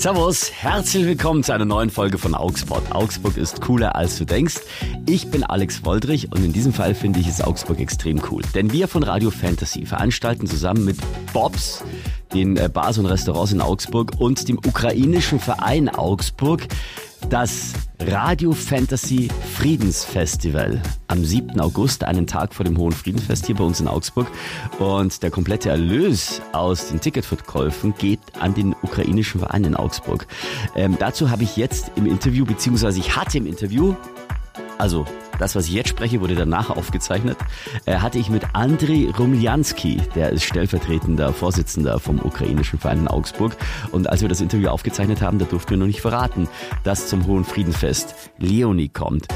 Servus, herzlich willkommen zu einer neuen Folge von Augsburg. Augsburg ist cooler als du denkst. Ich bin Alex Woldrich und in diesem Fall finde ich es Augsburg extrem cool. Denn wir von Radio Fantasy veranstalten zusammen mit Bobs, den äh, Bars und Restaurants in Augsburg und dem ukrainischen Verein Augsburg das Radio Fantasy Friedensfestival am 7. August, einen Tag vor dem Hohen Friedensfest hier bei uns in Augsburg. Und der komplette Erlös aus den Ticketverkäufen geht an den ukrainischen Verein in Augsburg. Ähm, dazu habe ich jetzt im Interview, beziehungsweise ich hatte im Interview, also das, was ich jetzt spreche, wurde danach aufgezeichnet. Äh, hatte ich mit Andriy Rumljanski, der ist stellvertretender Vorsitzender vom ukrainischen Verein in Augsburg. Und als wir das Interview aufgezeichnet haben, da durften wir noch nicht verraten, dass zum Hohen Friedenfest Leonie kommt.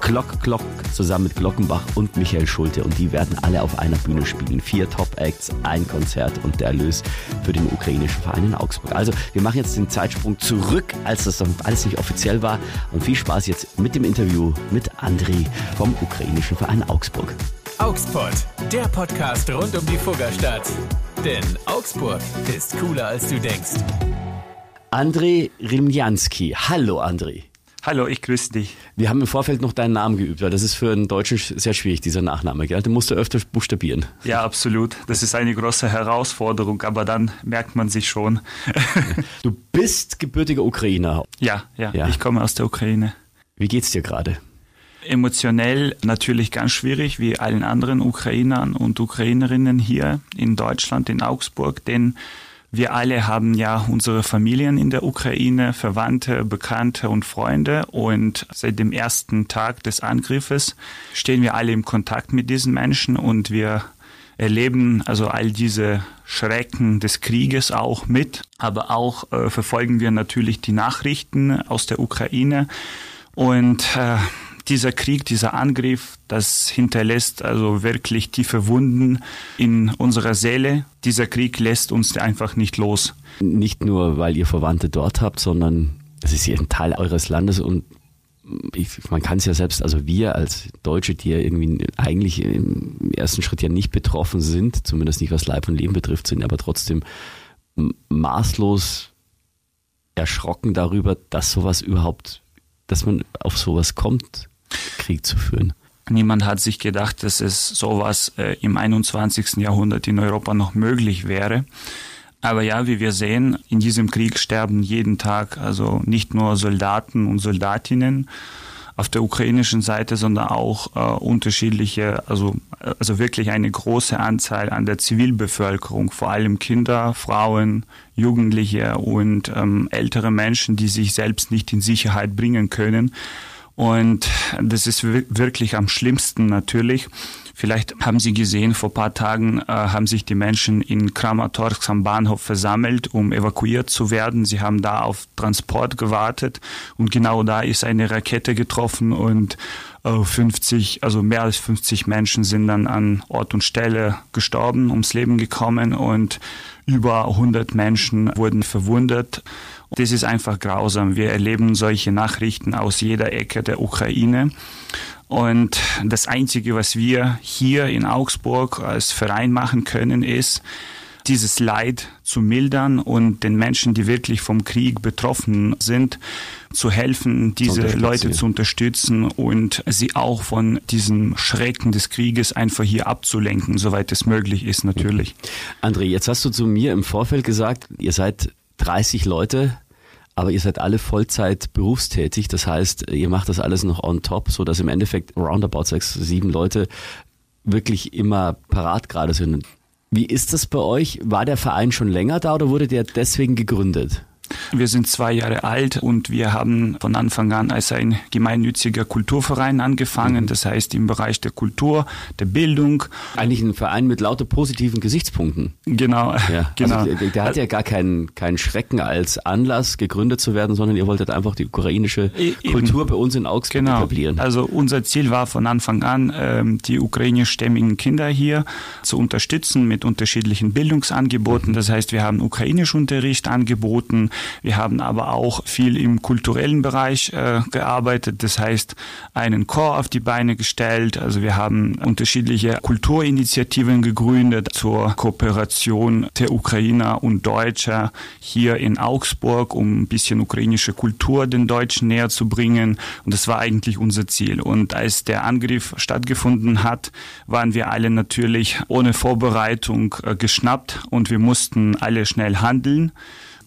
Glock Glock zusammen mit Glockenbach und Michael Schulte und die werden alle auf einer Bühne spielen. Vier Top-Acts, ein Konzert und der Erlös für den ukrainischen Verein in Augsburg. Also wir machen jetzt den Zeitsprung zurück, als das alles nicht offiziell war und viel Spaß jetzt mit dem Interview mit André vom ukrainischen Verein Augsburg. Augsburg, der Podcast rund um die Fuggerstadt. Denn Augsburg ist cooler als du denkst. André Rimjanski. Hallo André. Hallo, ich grüße dich. Wir haben im Vorfeld noch deinen Namen geübt, weil das ist für einen Deutschen sehr schwierig, dieser Nachname. Gell? Den musst du öfter buchstabieren. Ja, absolut. Das ist eine große Herausforderung, aber dann merkt man sich schon. du bist gebürtiger Ukrainer. Ja, ja, ja, ich komme aus der Ukraine. Wie geht's dir gerade? Emotionell natürlich ganz schwierig, wie allen anderen Ukrainern und Ukrainerinnen hier in Deutschland, in Augsburg, denn wir alle haben ja unsere Familien in der Ukraine, Verwandte, Bekannte und Freunde. Und seit dem ersten Tag des Angriffes stehen wir alle im Kontakt mit diesen Menschen und wir erleben also all diese Schrecken des Krieges auch mit. Aber auch äh, verfolgen wir natürlich die Nachrichten aus der Ukraine. Und äh, dieser Krieg, dieser Angriff, das hinterlässt also wirklich tiefe Wunden in unserer Seele. Dieser Krieg lässt uns einfach nicht los. Nicht nur, weil ihr Verwandte dort habt, sondern es ist hier ein Teil eures Landes und ich, man kann es ja selbst, also wir als Deutsche, die ja irgendwie eigentlich im ersten Schritt ja nicht betroffen sind, zumindest nicht was Leib und Leben betrifft, sind aber trotzdem maßlos erschrocken darüber, dass sowas überhaupt, dass man auf sowas kommt. Krieg zu führen. Niemand hat sich gedacht, dass es sowas äh, im 21. Jahrhundert in Europa noch möglich wäre. Aber ja, wie wir sehen, in diesem Krieg sterben jeden Tag also nicht nur Soldaten und Soldatinnen auf der ukrainischen Seite, sondern auch äh, unterschiedliche, also, also wirklich eine große Anzahl an der Zivilbevölkerung, vor allem Kinder, Frauen, Jugendliche und ähm, ältere Menschen, die sich selbst nicht in Sicherheit bringen können. Und das ist wirklich am schlimmsten natürlich. Vielleicht haben Sie gesehen, vor paar Tagen äh, haben sich die Menschen in Kramatorsk am Bahnhof versammelt, um evakuiert zu werden. Sie haben da auf Transport gewartet und genau da ist eine Rakete getroffen und äh, 50, also mehr als 50 Menschen sind dann an Ort und Stelle gestorben, ums Leben gekommen und über 100 Menschen wurden verwundet. Das ist einfach grausam. Wir erleben solche Nachrichten aus jeder Ecke der Ukraine. Und das Einzige, was wir hier in Augsburg als Verein machen können, ist, dieses Leid zu mildern und den Menschen, die wirklich vom Krieg betroffen sind, zu helfen, diese zu Leute zu unterstützen und sie auch von diesem Schrecken des Krieges einfach hier abzulenken, soweit es möglich ist natürlich. André, jetzt hast du zu mir im Vorfeld gesagt, ihr seid 30 Leute, aber ihr seid alle Vollzeit berufstätig. Das heißt, ihr macht das alles noch on top, so dass im Endeffekt roundabout sechs, sieben Leute wirklich immer parat gerade sind. Wie ist das bei euch? War der Verein schon länger da oder wurde der deswegen gegründet? Wir sind zwei Jahre alt und wir haben von Anfang an als ein gemeinnütziger Kulturverein angefangen. Mhm. Das heißt im Bereich der Kultur, der Bildung. Eigentlich ein Verein mit lauter positiven Gesichtspunkten. Genau. Ja, genau. Also der, hat ja gar keinen, keinen Schrecken als Anlass gegründet zu werden, sondern ihr wolltet einfach die ukrainische e Kultur bei uns in Augsburg genau. etablieren. Also unser Ziel war von Anfang an, ähm, die ukrainischstämmigen Kinder hier zu unterstützen mit unterschiedlichen Bildungsangeboten. Mhm. Das heißt, wir haben Ukrainischunterricht angeboten, Wir haben aber auch viel im kulturellen Bereich äh, gearbeitet. Das heißt, einen Chor auf die Beine gestellt. Also wir haben unterschiedliche Kulturinitiativen gegründet zur Kooperation der Ukrainer und Deutscher hier in Augsburg, um ein bisschen ukrainische Kultur den Deutschen näher zu bringen. Und das war eigentlich unser Ziel. Und als der Angriff stattgefunden hat, waren wir alle natürlich ohne Vorbereitung äh, geschnappt und wir mussten alle schnell handeln.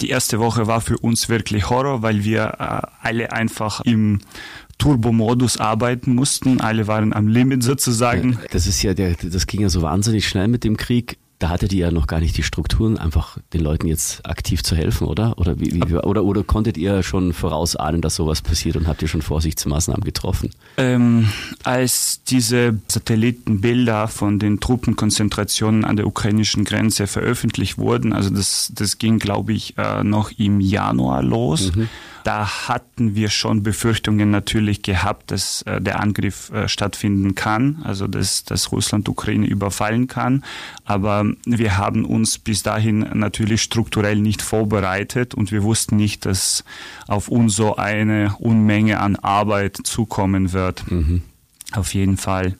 Die erste Woche war für uns wirklich Horror, weil wir äh, alle einfach im Turbo-Modus arbeiten mussten. Alle waren am Limit sozusagen. Das ist ja der, das ging ja so wahnsinnig schnell mit dem Krieg da hattet ihr ja noch gar nicht die Strukturen, einfach den Leuten jetzt aktiv zu helfen, oder? Oder, wie, wie, oder, oder konntet ihr schon vorausahnen, dass sowas passiert und habt ihr schon Vorsichtsmaßnahmen getroffen? Ähm, als diese Satellitenbilder von den Truppenkonzentrationen an der ukrainischen Grenze veröffentlicht wurden, also das, das ging, glaube ich, äh, noch im Januar los. Mhm. Da hatten wir schon Befürchtungen natürlich gehabt, dass äh, der Angriff äh, stattfinden kann, also dass, dass Russland Ukraine überfallen kann. Aber wir haben uns bis dahin natürlich strukturell nicht vorbereitet und wir wussten nicht, dass auf uns so eine Unmenge an Arbeit zukommen wird. Mhm. Auf jeden Fall.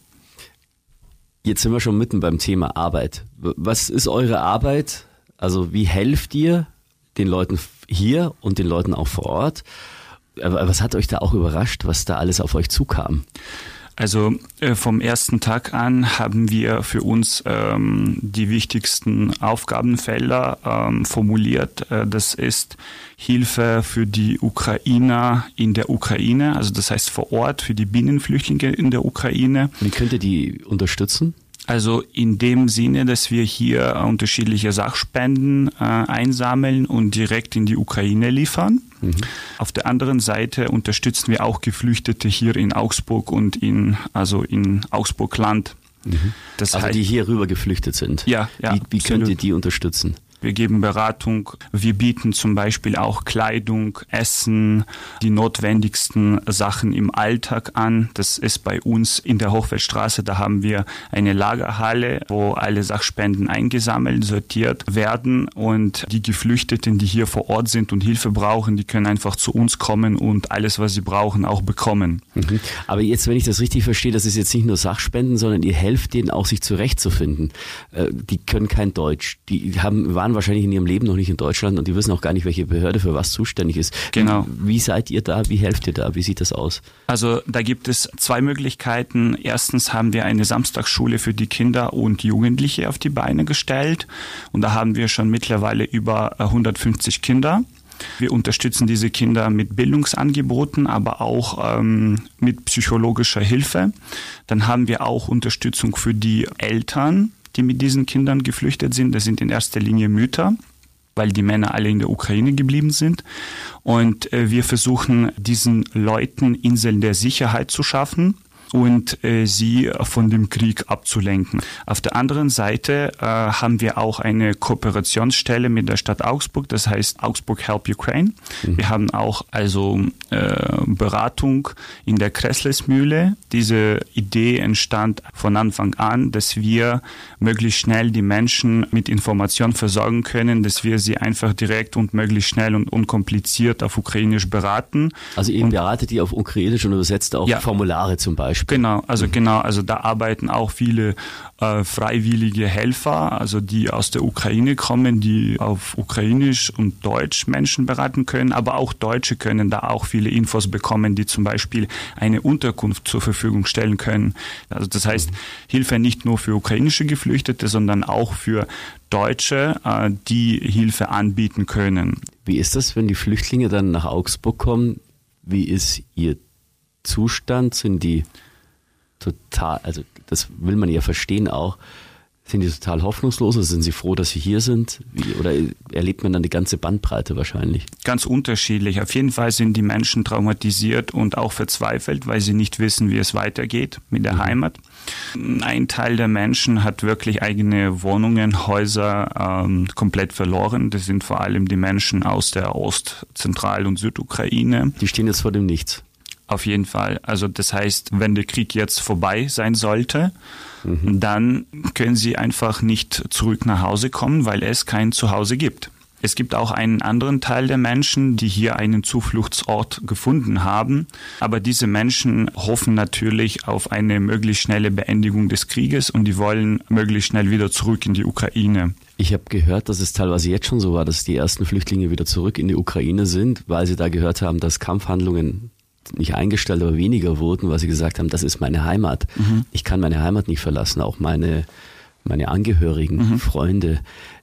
Jetzt sind wir schon mitten beim Thema Arbeit. Was ist eure Arbeit? Also wie helft ihr den Leuten hier und den Leuten auch vor Ort. Aber was hat euch da auch überrascht, was da alles auf euch zukam? Also äh, vom ersten Tag an haben wir für uns ähm, die wichtigsten Aufgabenfelder ähm, formuliert. Äh, das ist Hilfe für die Ukrainer in der Ukraine, also das heißt vor Ort für die Binnenflüchtlinge in der Ukraine. Wie könnt ihr die unterstützen? Also in dem Sinne, dass wir hier unterschiedliche Sachspenden äh, einsammeln und direkt in die Ukraine liefern. Mhm. Auf der anderen Seite unterstützen wir auch Geflüchtete hier in Augsburg und in also in Augsburg Land. Mhm. Also heißt, die hier rüber geflüchtet sind. Ja, ja. Wie, wie könnt ihr die unterstützen? Wir geben Beratung. Wir bieten zum Beispiel auch Kleidung, Essen, die notwendigsten Sachen im Alltag an. Das ist bei uns in der Hochfeldstraße. Da haben wir eine Lagerhalle, wo alle Sachspenden eingesammelt, sortiert werden und die Geflüchteten, die hier vor Ort sind und Hilfe brauchen, die können einfach zu uns kommen und alles, was sie brauchen, auch bekommen. Mhm. Aber jetzt, wenn ich das richtig verstehe, das ist jetzt nicht nur Sachspenden, sondern ihr helft denen auch, sich zurechtzufinden. Äh, die können kein Deutsch. Die haben, waren wahrscheinlich in ihrem Leben noch nicht in Deutschland und die wissen auch gar nicht, welche Behörde für was zuständig ist. Genau. Wie, wie seid ihr da? Wie helft ihr da? Wie sieht das aus? Also da gibt es zwei Möglichkeiten. Erstens haben wir eine Samstagsschule für die Kinder und Jugendliche auf die Beine gestellt und da haben wir schon mittlerweile über 150 Kinder. Wir unterstützen diese Kinder mit Bildungsangeboten, aber auch ähm, mit psychologischer Hilfe. Dann haben wir auch Unterstützung für die Eltern, die mit diesen Kindern geflüchtet sind. Das sind in erster Linie Mütter weil die Männer alle in der Ukraine geblieben sind. Und äh, wir versuchen diesen Leuten Inseln der Sicherheit zu schaffen und äh, sie von dem Krieg abzulenken. Auf der anderen Seite äh, haben wir auch eine Kooperationsstelle mit der Stadt Augsburg, das heißt Augsburg Help Ukraine. Mhm. Wir haben auch also äh, Beratung in der Kresslesmühle. Diese Idee entstand von Anfang an, dass wir möglichst schnell die Menschen mit Informationen versorgen können, dass wir sie einfach direkt und möglichst schnell und unkompliziert auf Ukrainisch beraten. Also ihr beratet die auf Ukrainisch und übersetzt auch ja, Formulare zum Beispiel. Beispiel. Genau, also mhm. genau, also da arbeiten auch viele äh, freiwillige Helfer, also die aus der Ukraine kommen, die auf Ukrainisch und Deutsch Menschen beraten können, aber auch Deutsche können da auch viele Infos bekommen, die zum Beispiel eine Unterkunft zur Verfügung stellen können. Also das heißt, mhm. Hilfe nicht nur für ukrainische Geflüchtete, sondern auch für Deutsche, äh, die Hilfe anbieten können. Wie ist das, wenn die Flüchtlinge dann nach Augsburg kommen? Wie ist ihr Zustand? Sind die total, also das will man ja verstehen auch, sind die total hoffnungslos oder sind sie froh, dass sie hier sind? Wie, oder erlebt man dann die ganze Bandbreite wahrscheinlich? Ganz unterschiedlich. Auf jeden Fall sind die Menschen traumatisiert und auch verzweifelt, weil sie nicht wissen, wie es weitergeht mit der mhm. Heimat. Ein Teil der Menschen hat wirklich eigene Wohnungen, Häuser ähm, komplett verloren. Das sind vor allem die Menschen aus der Ost-, Zentral- und Südukraine. Die stehen jetzt vor dem Nichts. Auf jeden Fall. Also das heißt, wenn der Krieg jetzt vorbei sein sollte, mhm. dann können sie einfach nicht zurück nach Hause kommen, weil es kein Zuhause gibt. Es gibt auch einen anderen Teil der Menschen, die hier einen Zufluchtsort gefunden haben. Aber diese Menschen hoffen natürlich auf eine möglichst schnelle Beendigung des Krieges und die wollen möglichst schnell wieder zurück in die Ukraine. Ich habe gehört, dass es teilweise jetzt schon so war, dass die ersten Flüchtlinge wieder zurück in die Ukraine sind, weil sie da gehört haben, dass Kampfhandlungen nicht eingestellt, aber weniger wurden, weil sie gesagt haben, das ist meine Heimat. Mhm. Ich kann meine Heimat nicht verlassen, auch meine, meine Angehörigen, mhm. Freunde.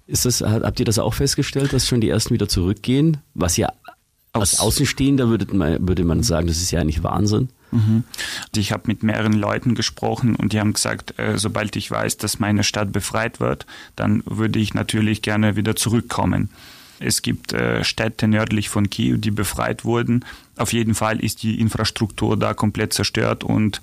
Ist das, habt ihr das auch festgestellt, dass schon die ersten wieder zurückgehen? Was ja als Außenstehender würde man, würde man sagen, das ist ja eigentlich Wahnsinn. Mhm. Ich habe mit mehreren Leuten gesprochen und die haben gesagt, äh, sobald ich weiß, dass meine Stadt befreit wird, dann würde ich natürlich gerne wieder zurückkommen. Es gibt äh, Städte nördlich von Kiew, die befreit wurden. Auf jeden Fall ist die Infrastruktur da komplett zerstört und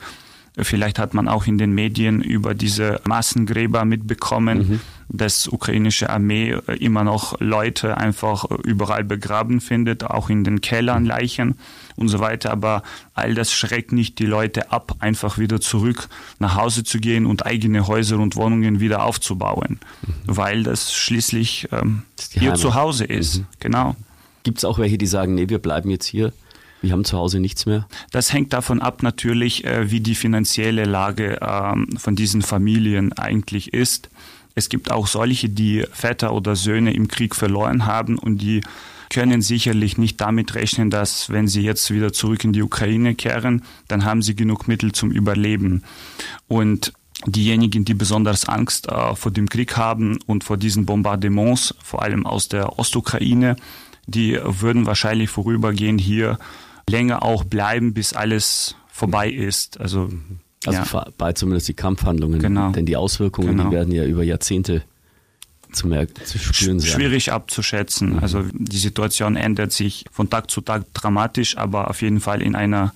Vielleicht hat man auch in den Medien über diese Massengräber mitbekommen, mhm. dass ukrainische Armee äh, immer noch Leute einfach äh, überall begraben findet, auch in den Kellern Leichen und so weiter. Aber all das schreckt nicht die Leute ab, einfach wieder zurück nach Hause zu gehen und eigene Häuser und Wohnungen wieder aufzubauen, mhm. weil das schließlich ähm, das ihr Zuhause ist. Mhm. Genau. Gibt es auch welche, die sagen, nee, wir bleiben jetzt hier? Wir haben zu Hause nichts mehr? Das hängt davon ab natürlich, äh, wie die finanzielle Lage ähm, von diesen Familien eigentlich ist. Es gibt auch solche, die Väter oder Söhne im Krieg verloren haben und die können sicherlich nicht damit rechnen, dass wenn sie jetzt wieder zurück in die Ukraine kehren, dann haben sie genug Mittel zum Überleben. Und diejenigen, die besonders Angst äh, vor dem Krieg haben und vor diesen Bombardements, vor allem aus der Ostukraine, die würden wahrscheinlich vorübergehend hier länger auch bleiben, bis alles vorbei ist. Also, also ja. vorbei zumindest die Kampfhandlungen. Genau. Denn die Auswirkungen, genau. die werden ja über Jahrzehnte zu, merken, zu spüren sein. Schwierig abzuschätzen. Mhm. Also die Situation ändert sich von Tag zu Tag dramatisch, aber auf jeden Fall in einer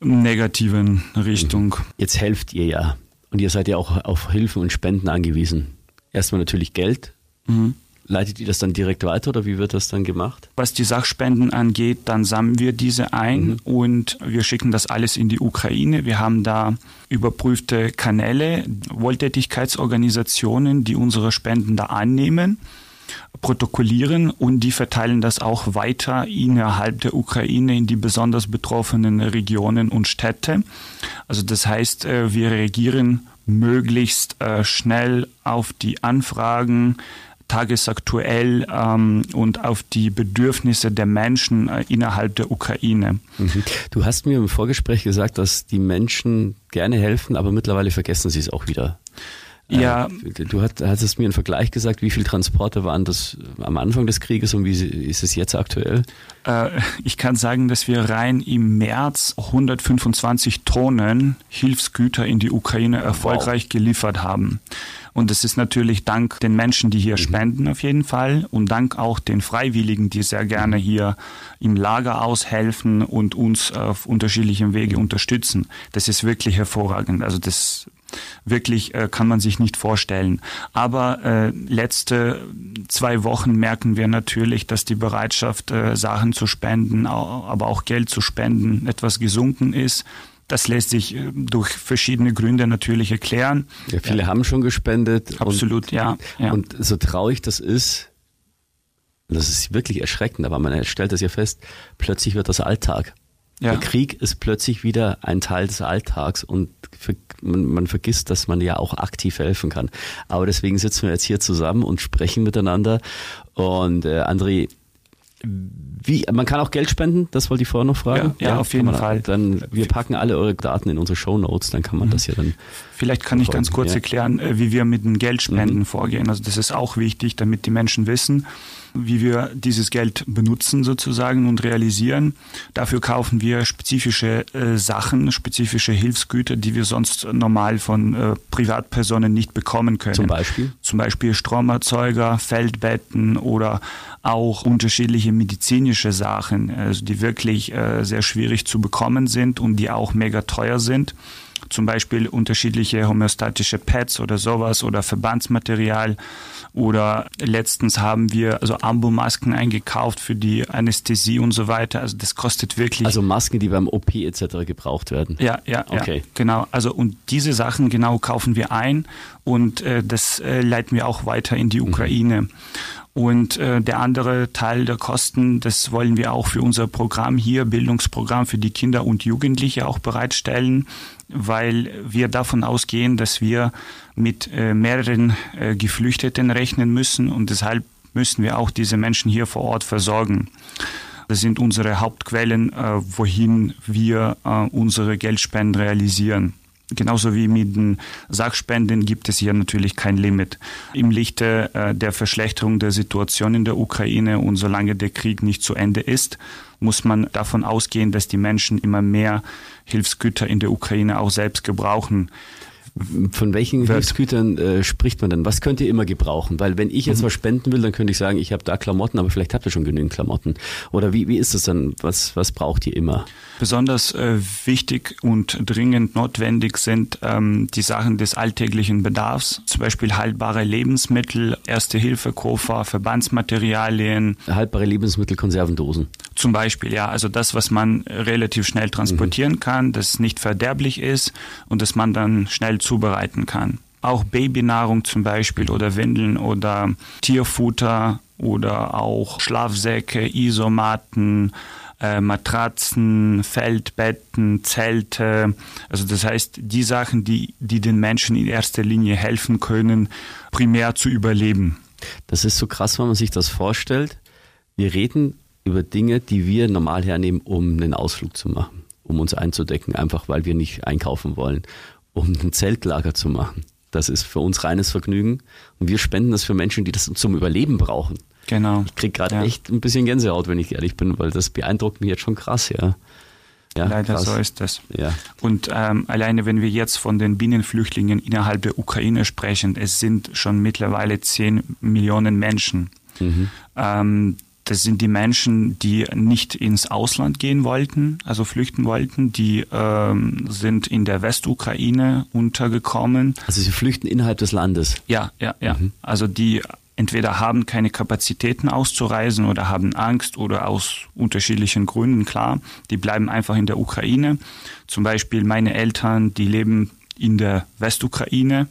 negativen Richtung. Mhm. Jetzt helft ihr ja. Und ihr seid ja auch auf Hilfe und Spenden angewiesen. Erstmal natürlich Geld. Mhm. Leitet ihr das dann direkt weiter oder wie wird das dann gemacht? Was die Sachspenden angeht, dann sammeln wir diese ein mhm. und wir schicken das alles in die Ukraine. Wir haben da überprüfte Kanäle, Wohltätigkeitsorganisationen, die unsere Spenden da annehmen protokollieren und die verteilen das auch weiter innerhalb der Ukraine in die besonders betroffenen Regionen und Städte. Also das heißt, äh, wir reagieren möglichst äh, schnell auf die Anfragen tagesaktuell ähm, und auf die Bedürfnisse der Menschen äh, innerhalb der Ukraine. Mhm. Du hast mir im Vorgespräch gesagt, dass die Menschen gerne helfen, aber mittlerweile vergessen sie es auch wieder. Äh, ja. Du hattest mir einen Vergleich gesagt, wie viele Transporte waren das am Anfang des Krieges und wie ist es jetzt aktuell? Äh, ich kann sagen, dass wir rein im März 125 Tonnen Hilfsgüter in die Ukraine erfolgreich wow. geliefert haben. Und es ist natürlich dank den Menschen, die hier mhm. spenden auf jeden Fall und dank auch den Freiwilligen, die sehr gerne hier im Lager aushelfen und uns auf unterschiedlichen Wege unterstützen. Das ist wirklich hervorragend. Also das wirklich äh, kann man sich nicht vorstellen. Aber äh, letzte zwei Wochen merken wir natürlich, dass die Bereitschaft, äh, Sachen zu spenden, aber auch Geld zu spenden, etwas gesunken ist. Das lässt sich äh, durch verschiedene Gründe natürlich erklären. Ja, viele ja. haben schon gespendet. Absolut, und, ja, ja. Und so traurig das ist, das ist wirklich erschreckend, aber man stellt das ja fest, plötzlich wird das Alltag. Ja. Der Krieg ist plötzlich wieder ein Teil des Alltags und man, man, vergisst, dass man ja auch aktiv helfen kann. Aber deswegen sitzen wir jetzt hier zusammen und sprechen miteinander. Und äh, André, wie, man kann auch Geld spenden, das wollte ich vorher noch fragen. Ja, ja, auf jeden man, Fall. Dann, wir packen alle eure Daten in unsere Show Notes, dann kann man mhm. das ja dann. Vielleicht kann ich ganz kurz ja. erklären, äh, wie wir mit den Geldspenden mhm. vorgehen. Also das ist auch wichtig, damit die Menschen wissen, wie wir dieses Geld benutzen sozusagen und realisieren. Dafür kaufen wir spezifische äh, Sachen, spezifische Hilfsgüter, die wir sonst normal von äh, Privatpersonen nicht bekommen können. Zum Beispiel? Zum Beispiel Stromerzeuger, Feldbetten oder auch unterschiedliche medizinische Sachen, also die wirklich äh, sehr schwierig zu bekommen sind und die auch mega teuer sind zum Beispiel unterschiedliche homöostatische Pads oder sowas oder Verbandsmaterial. Oder letztens haben wir also Ambo-Masken eingekauft für die Anästhesie und so weiter. Also das kostet wirklich. Also Masken, die beim OP etc. gebraucht werden. Ja, ja, okay. Ja, genau. Also und diese Sachen genau kaufen wir ein und äh, das äh, leiten wir auch weiter in die mhm. Ukraine. Mhm. Und äh, der andere Teil der Kosten, das wollen wir auch für unser Programm hier, Bildungsprogramm für die Kinder und Jugendliche auch bereitstellen, weil wir davon ausgehen, dass wir mit äh, mehreren äh, Geflüchteten rechnen müssen und deshalb müssen wir auch diese Menschen hier vor Ort versorgen. Das sind unsere Hauptquellen, äh, wohin wir äh, unsere Geldspenden realisieren. Genauso wie mit den Sachspenden gibt es hier natürlich kein Limit. Im Lichte äh, der Verschlechterung der Situation in der Ukraine und solange der Krieg nicht zu Ende ist, muss man davon ausgehen, dass die Menschen immer mehr Hilfsgüter in der Ukraine auch selbst gebrauchen. Von welchen wird. Hilfsgütern äh, spricht man denn? Was könnt ihr immer gebrauchen? Weil wenn ich jetzt mhm. was spenden will, dann könnte ich sagen, ich habe da Klamotten, aber vielleicht habt ihr schon genügend Klamotten. Oder wie, wie ist das dann? Was, was braucht ihr immer? Besonders äh, wichtig und dringend notwendig sind ähm, die Sachen des alltäglichen Bedarfs, zum Beispiel haltbare Lebensmittel, Erste-Hilfe-Koffer, Verbandsmaterialien. Haltbare Lebensmittel, Konservendosen. Zum Beispiel, ja. Also das, was man relativ schnell transportieren mhm. kann, das nicht verderblich ist und das man dann schnell zubereiten kann. Auch Babynahrung zum Beispiel oder Windeln oder Tierfutter oder auch Schlafsäcke, Isomaten, äh, Matratzen, Feldbetten, Zelte. Also das heißt, die Sachen, die, die den Menschen in erster Linie helfen können, primär zu überleben. Das ist so krass, wenn man sich das vorstellt. Wir reden über Dinge, die wir normal hernehmen, um einen Ausflug zu machen, um uns einzudecken, einfach weil wir nicht einkaufen wollen, um ein Zeltlager zu machen. Das ist für uns reines Vergnügen und wir spenden das für Menschen, die das zum Überleben brauchen. Genau. Ich kriege gerade ja. echt ein bisschen Gänsehaut, wenn ich ehrlich bin, weil das beeindruckt mich jetzt schon krass, ja. Ja, Leider krass. so ist das. Ja. Und ähm, alleine, wenn wir jetzt von den Binnenflüchtlingen innerhalb der Ukraine sprechen, es sind schon mittlerweile 10 Millionen Menschen. Mhm. Ähm, das sind die Menschen, die nicht ins Ausland gehen wollten, also flüchten wollten. Die ähm, sind in der Westukraine untergekommen. Also sie flüchten innerhalb des Landes. Ja, ja, ja. Mhm. Also die entweder haben keine Kapazitäten auszureisen oder haben Angst oder aus unterschiedlichen Gründen, klar, die bleiben einfach in der Ukraine. Zum Beispiel meine Eltern, die leben in der Westukraine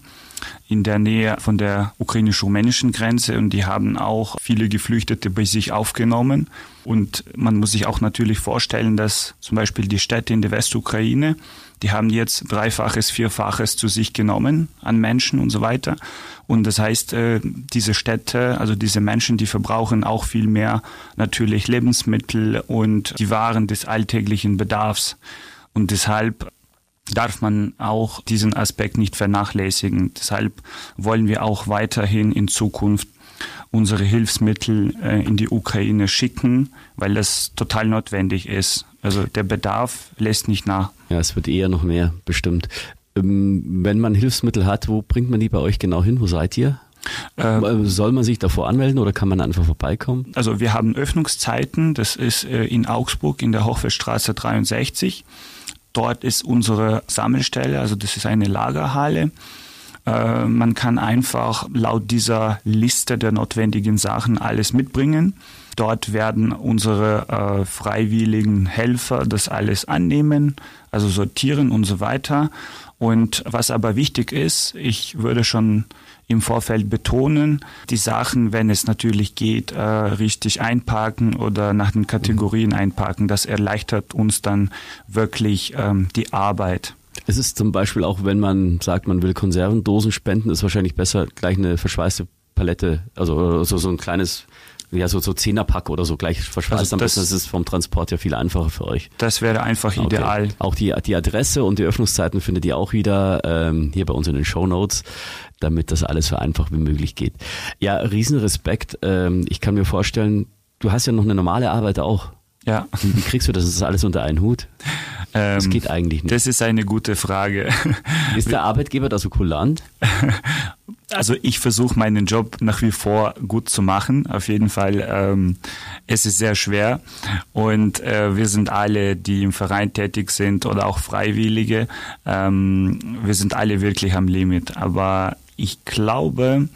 in der Nähe von der ukrainisch-rumänischen Grenze und die haben auch viele Geflüchtete bei sich aufgenommen. Und man muss sich auch natürlich vorstellen, dass zum Beispiel die Städte in der Westukraine, die haben jetzt dreifaches, vierfaches zu sich genommen an Menschen und so weiter. Und das heißt, äh, diese Städte, also diese Menschen, die verbrauchen auch viel mehr natürlich Lebensmittel und die Waren des alltäglichen Bedarfs. Und deshalb darf man auch diesen Aspekt nicht vernachlässigen. Deshalb wollen wir auch weiterhin in Zukunft unsere Hilfsmittel äh, in die Ukraine schicken, weil das total notwendig ist. Also der Bedarf lässt nicht nach. Ja, es wird eher noch mehr, bestimmt. Ähm, wenn man Hilfsmittel hat, wo bringt man die bei euch genau hin? Wo seid ihr? Ähm, äh, Soll man sich davor anmelden oder kann man einfach vorbeikommen? Also wir haben Öffnungszeiten. Das ist äh, in Augsburg in der Hochfeldstraße 63. Dort ist unsere Sammelstelle, also das ist eine Lagerhalle. Äh, man kann einfach laut dieser Liste der notwendigen Sachen alles mitbringen. Dort werden unsere äh, freiwilligen Helfer das alles annehmen, also sortieren und so weiter. Und was aber wichtig ist, ich würde schon im Vorfeld betonen. Die Sachen, wenn es natürlich geht, äh, richtig einparken oder nach den Kategorien einparken. Das erleichtert uns dann wirklich ähm, die Arbeit. Es ist zum Beispiel auch, wenn man sagt, man will Konservendosen spenden, ist wahrscheinlich besser, gleich eine verschweißte Palette, also so, so ein kleines ja, so, so Zehnerpack oder so gleich verschweißt also am besten. Das ist vom Transport ja viel einfacher für euch. Das wäre einfach okay. ideal. Auch die, die Adresse und die Öffnungszeiten findet ihr auch wieder ähm, hier bei uns in den Show Notes damit das alles so einfach wie möglich geht. Ja, Riesenrespekt. Ähm, ich kann mir vorstellen, du hast ja noch eine normale Arbeit auch. Ja. Wie, wie kriegst du das, das alles unter einen Hut? das ähm, geht eigentlich nicht. Das ist eine gute Frage. Ist der Arbeitgeber da so kulant? Also ich versuche meinen Job nach wie vor gut zu machen. Auf jeden Fall. Ähm, es ist sehr schwer und äh, wir sind alle, die im Verein tätig sind oder auch Freiwillige, ähm, wir sind alle wirklich am Limit. Aber ich glaube,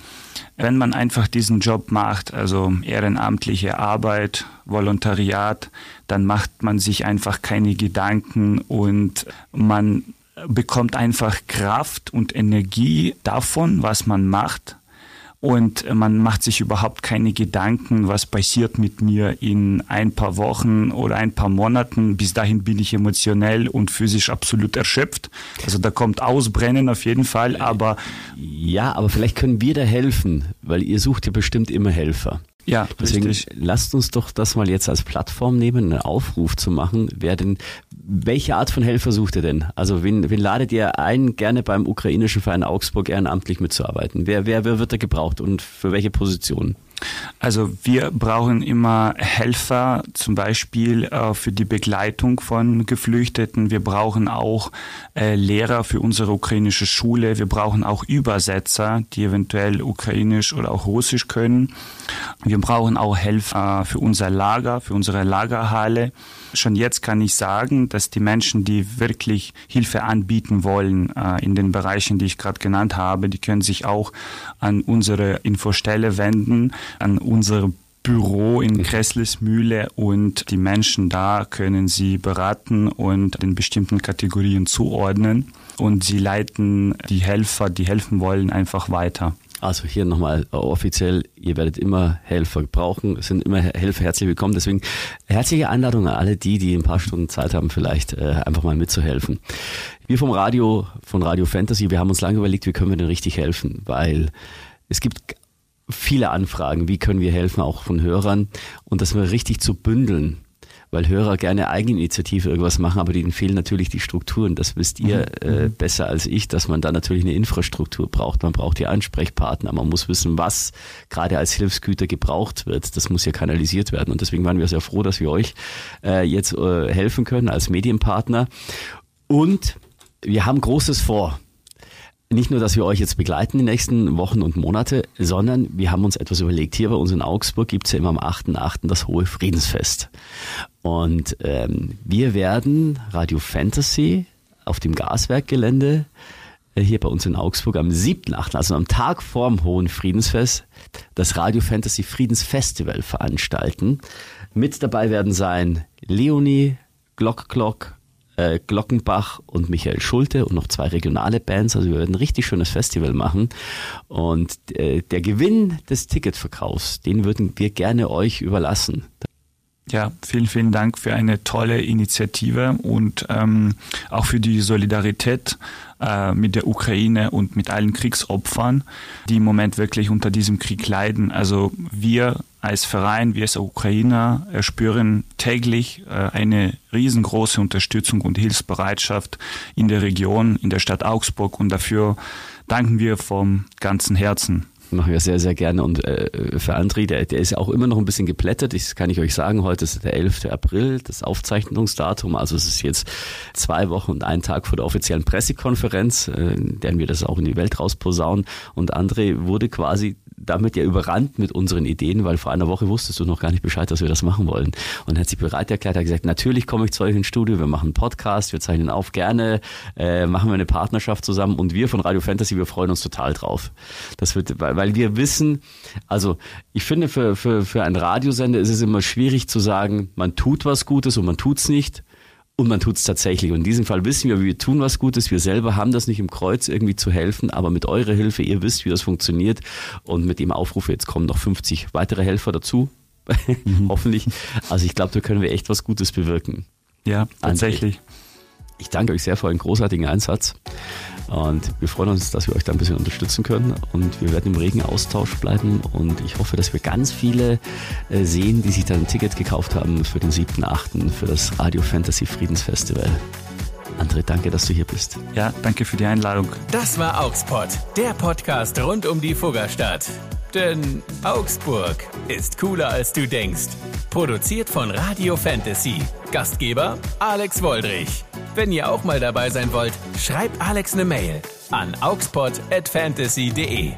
wenn man einfach diesen Job macht, also ehrenamtliche Arbeit, Volontariat, dann macht man sich einfach keine Gedanken und man bekommt einfach Kraft und Energie davon, was man macht. und man macht sich überhaupt keine Gedanken, was passiert mit mir in ein paar Wochen oder ein paar Monaten. Bis dahin bin ich emotionell und physisch absolut erschöpft. Also da kommt Ausbrennen auf jeden Fall, aber ja, aber vielleicht können wir da helfen, weil ihr sucht ja bestimmt immer Helfer. Ja, Deswegen richtig. lasst uns doch das mal jetzt als Plattform nehmen, einen Aufruf zu machen. Wer denn, welche Art von Helfer sucht ihr denn? Also wen, wen ladet ihr ein, gerne beim ukrainischen Verein Augsburg ehrenamtlich mitzuarbeiten? Wer, wer, wer wird da gebraucht und für welche Position? Also wir brauchen immer Helfer, zum Beispiel äh, für die Begleitung von Geflüchteten. Wir brauchen auch äh, Lehrer für unsere ukrainische Schule. Wir brauchen auch Übersetzer, die eventuell ukrainisch oder auch russisch können. Wir brauchen auch Helfer für unser Lager, für unsere Lagerhalle. Schon jetzt kann ich sagen, dass die Menschen, die wirklich Hilfe anbieten wollen äh, in den Bereichen, die ich gerade genannt habe, die können sich auch an unsere Infostelle wenden, an unsere Büro in Kresslismühle und die Menschen da können sie beraten und den bestimmten Kategorien zuordnen und sie leiten die Helfer, die helfen wollen, einfach weiter. Also hier nochmal offiziell, ihr werdet immer Helfer brauchen, sind immer Helfer herzlich willkommen. Deswegen herzliche Einladung an alle die, die ein paar Stunden Zeit haben, vielleicht äh, einfach mal mitzuhelfen. Wir vom Radio, von Radio Fantasy, wir haben uns lange überlegt, wie können wir denn richtig helfen, weil es gibt viele Anfragen, wie können wir helfen, auch von Hörern und das mal richtig zu bündeln weil Hörer gerne Eigeninitiative irgendwas machen, aber denen fehlen natürlich die Strukturen. Das wisst ihr mhm. äh, besser als ich, dass man da natürlich eine Infrastruktur braucht. Man braucht die Ansprechpartner. Man muss wissen, was gerade als Hilfsgüter gebraucht wird. Das muss ja kanalisiert werden. Und deswegen waren wir sehr froh, dass wir euch äh, jetzt äh, helfen können als Medienpartner. Und wir haben Großes vor nicht nur, dass wir euch jetzt begleiten die nächsten Wochen und Monate, sondern wir haben uns etwas überlegt. Hier bei uns in Augsburg gibt's ja immer am 8.8. das hohe Friedensfest. Und ähm, wir werden Radio Fantasy auf dem Gaswerkgelände äh, hier bei uns in Augsburg am 7.8., also am Tag vorm Hohen Friedensfest, das Radio Fantasy Friedensfestival veranstalten. Mit dabei werden sein Leonie, Glock Glock, äh, Glockenbach und Michael Schulte und noch zwei regionale Bands. Also wir werden ein richtig schönes Festival machen. Und äh, der Gewinn des Ticketverkaufs, den würden wir gerne euch überlassen. Ja, vielen, vielen Dank für eine tolle Initiative und ähm, auch für die Solidarität äh, mit der Ukraine und mit allen Kriegsopfern, die im Moment wirklich unter diesem Krieg leiden. Also wir als Verein, wir als Ukrainer spüren täglich äh, eine riesengroße Unterstützung und Hilfsbereitschaft in der Region, in der Stadt Augsburg und dafür danken wir vom ganzen Herzen machen wir sehr, sehr gerne. Und äh, für André, der, der ist ja auch immer noch ein bisschen geplättet. Das kann ich euch sagen. Heute ist der 11. April, das Aufzeichnungsdatum. Also es ist jetzt zwei Wochen und ein Tag vor der offiziellen Pressekonferenz, äh, deren wir das auch in die Welt rausposaunen. Und André wurde quasi damit ja überrannt mit unseren Ideen, weil vor einer Woche wusstest du noch gar nicht Bescheid, dass wir das machen wollen. Und hat sich bereit erklärt, hat gesagt, natürlich komme ich zu euch ins Studio, wir machen einen Podcast, wir zeichnen auf, gerne, äh, machen wir eine Partnerschaft zusammen und wir von Radio Fantasy, wir freuen uns total drauf. Das wird, weil, weil wir wissen, also ich finde für, für, für einen Radiosender ist es immer schwierig zu sagen, man tut was Gutes und man tut's nicht und man tut es tatsächlich. Und in diesem Fall wissen wir, wir tun was Gutes. Wir selber haben das nicht im Kreuz, irgendwie zu helfen, aber mit eurer Hilfe, ihr wisst, wie das funktioniert. Und mit dem Aufruf, jetzt kommen noch 50 weitere Helfer dazu. Mhm. Hoffentlich. Also ich glaube, da können wir echt was Gutes bewirken. Ja, tatsächlich. Ich danke euch sehr für euren großartigen Einsatz. Und wir freuen uns, dass wir euch da ein bisschen unterstützen können. Und wir werden im regen Austausch bleiben. Und ich hoffe, dass wir ganz viele äh, sehen, die sich dann ein Ticket gekauft haben für den 7.8. für das Radio Fantasy Friedensfestival. André, danke, dass du hier bist. Ja, danke für die Einladung. Das war Auxpod, der Podcast rund um die Fuggerstadt. Denn Augsburg ist cooler als du denkst. Produziert von Radio Fantasy. Gastgeber Alex Woldrich. Wenn ihr auch mal dabei sein wollt, schreibt Alex eine Mail an augspot@fantasy.de.